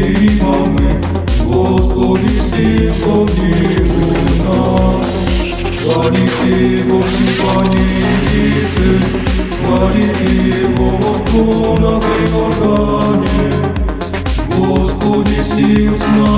мы, Господи, сил помилуй нас. Хвалите Божьи паницы, хвалите Его в струнах и органе, Господи, сил с нами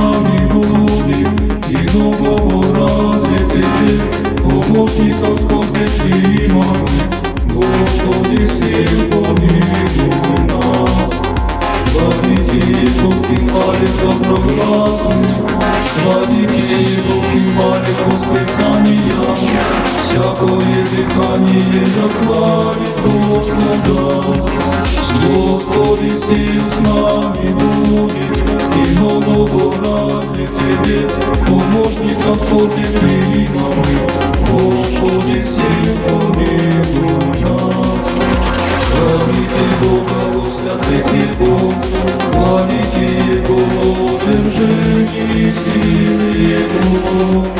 Всякое дыхание захвалит Господа. Господи, сил с нами будет, И много разве Тебе, помощников скорбных примамы, Господи, сил помилуй нас. Хвалите Бога, святых Его, хвалите Его, о держении силы Его.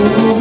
Oh,